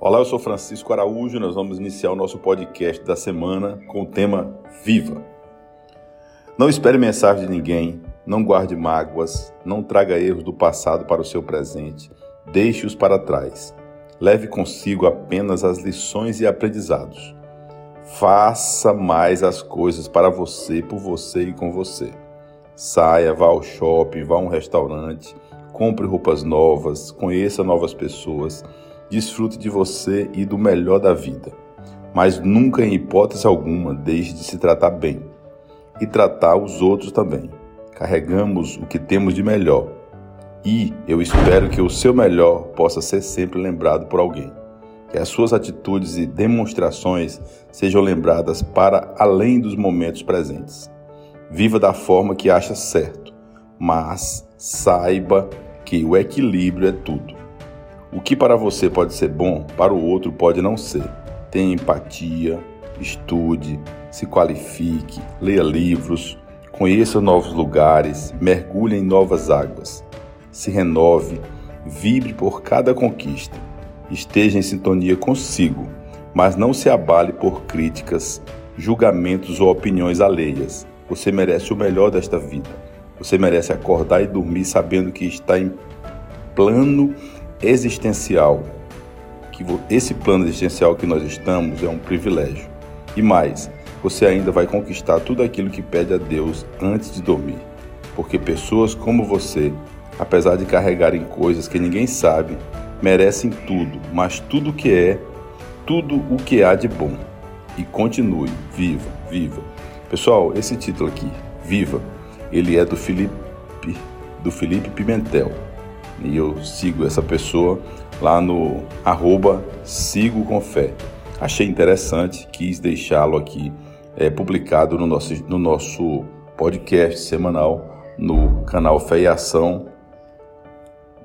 Olá, eu sou Francisco Araújo. Nós vamos iniciar o nosso podcast da semana com o tema Viva. Não espere mensagem de ninguém, não guarde mágoas, não traga erros do passado para o seu presente, deixe-os para trás. Leve consigo apenas as lições e aprendizados. Faça mais as coisas para você, por você e com você. Saia, vá ao shopping, vá a um restaurante, compre roupas novas, conheça novas pessoas desfrute de você e do melhor da vida, mas nunca, em hipótese alguma, deixe de se tratar bem e tratar os outros também. Carregamos o que temos de melhor e eu espero que o seu melhor possa ser sempre lembrado por alguém. Que as suas atitudes e demonstrações sejam lembradas para além dos momentos presentes. Viva da forma que acha certo, mas saiba que o equilíbrio é tudo. O que para você pode ser bom, para o outro pode não ser. Tenha empatia, estude, se qualifique, leia livros, conheça novos lugares, mergulhe em novas águas. Se renove, vibre por cada conquista. Esteja em sintonia consigo, mas não se abale por críticas, julgamentos ou opiniões alheias. Você merece o melhor desta vida. Você merece acordar e dormir sabendo que está em plano existencial, que esse plano existencial que nós estamos é um privilégio. E mais, você ainda vai conquistar tudo aquilo que pede a Deus antes de dormir. Porque pessoas como você, apesar de carregarem coisas que ninguém sabe, merecem tudo, mas tudo o que é, tudo o que há de bom. E continue, viva, viva. Pessoal, esse título aqui, Viva, ele é do Felipe, do Felipe Pimentel e eu sigo essa pessoa lá no arroba sigo com fé. Achei interessante, quis deixá-lo aqui é, publicado no nosso, no nosso podcast semanal no canal Fé e Ação,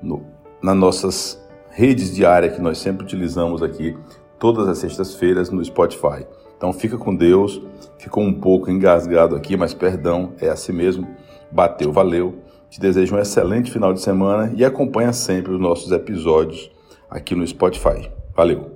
no, nas nossas redes diárias que nós sempre utilizamos aqui todas as sextas-feiras no Spotify. Então fica com Deus, ficou um pouco engasgado aqui, mas perdão, é assim mesmo. Bateu, valeu. Te desejo um excelente final de semana e acompanha sempre os nossos episódios aqui no Spotify. Valeu!